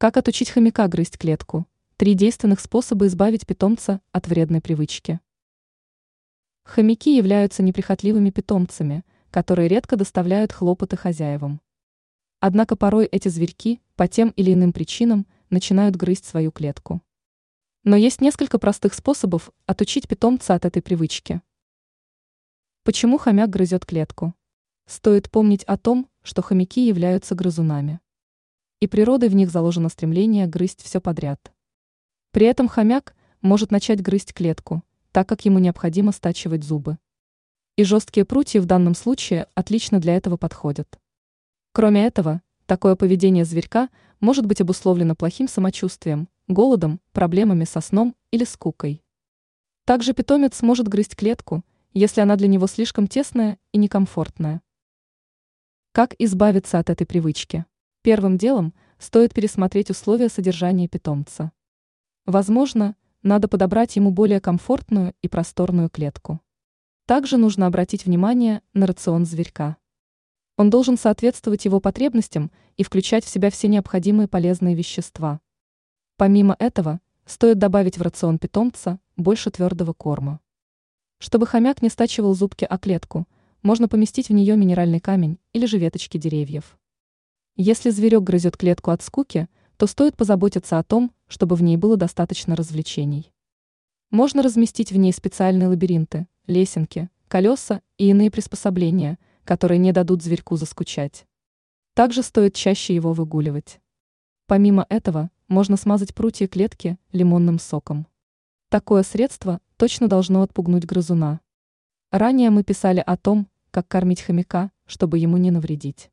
Как отучить хомяка грызть клетку? Три действенных способа избавить питомца от вредной привычки. Хомяки являются неприхотливыми питомцами, которые редко доставляют хлопоты хозяевам. Однако порой эти зверьки по тем или иным причинам начинают грызть свою клетку. Но есть несколько простых способов отучить питомца от этой привычки. Почему хомяк грызет клетку? Стоит помнить о том, что хомяки являются грызунами и природой в них заложено стремление грызть все подряд. При этом хомяк может начать грызть клетку, так как ему необходимо стачивать зубы. И жесткие прутья в данном случае отлично для этого подходят. Кроме этого, такое поведение зверька может быть обусловлено плохим самочувствием, голодом, проблемами со сном или скукой. Также питомец может грызть клетку, если она для него слишком тесная и некомфортная. Как избавиться от этой привычки? Первым делом стоит пересмотреть условия содержания питомца. Возможно, надо подобрать ему более комфортную и просторную клетку. Также нужно обратить внимание на рацион зверька. Он должен соответствовать его потребностям и включать в себя все необходимые полезные вещества. Помимо этого, стоит добавить в рацион питомца больше твердого корма. Чтобы хомяк не стачивал зубки о клетку, можно поместить в нее минеральный камень или же веточки деревьев. Если зверек грызет клетку от скуки, то стоит позаботиться о том, чтобы в ней было достаточно развлечений. Можно разместить в ней специальные лабиринты, лесенки, колеса и иные приспособления, которые не дадут зверьку заскучать. Также стоит чаще его выгуливать. Помимо этого, можно смазать прутья клетки лимонным соком. Такое средство точно должно отпугнуть грызуна. Ранее мы писали о том, как кормить хомяка, чтобы ему не навредить.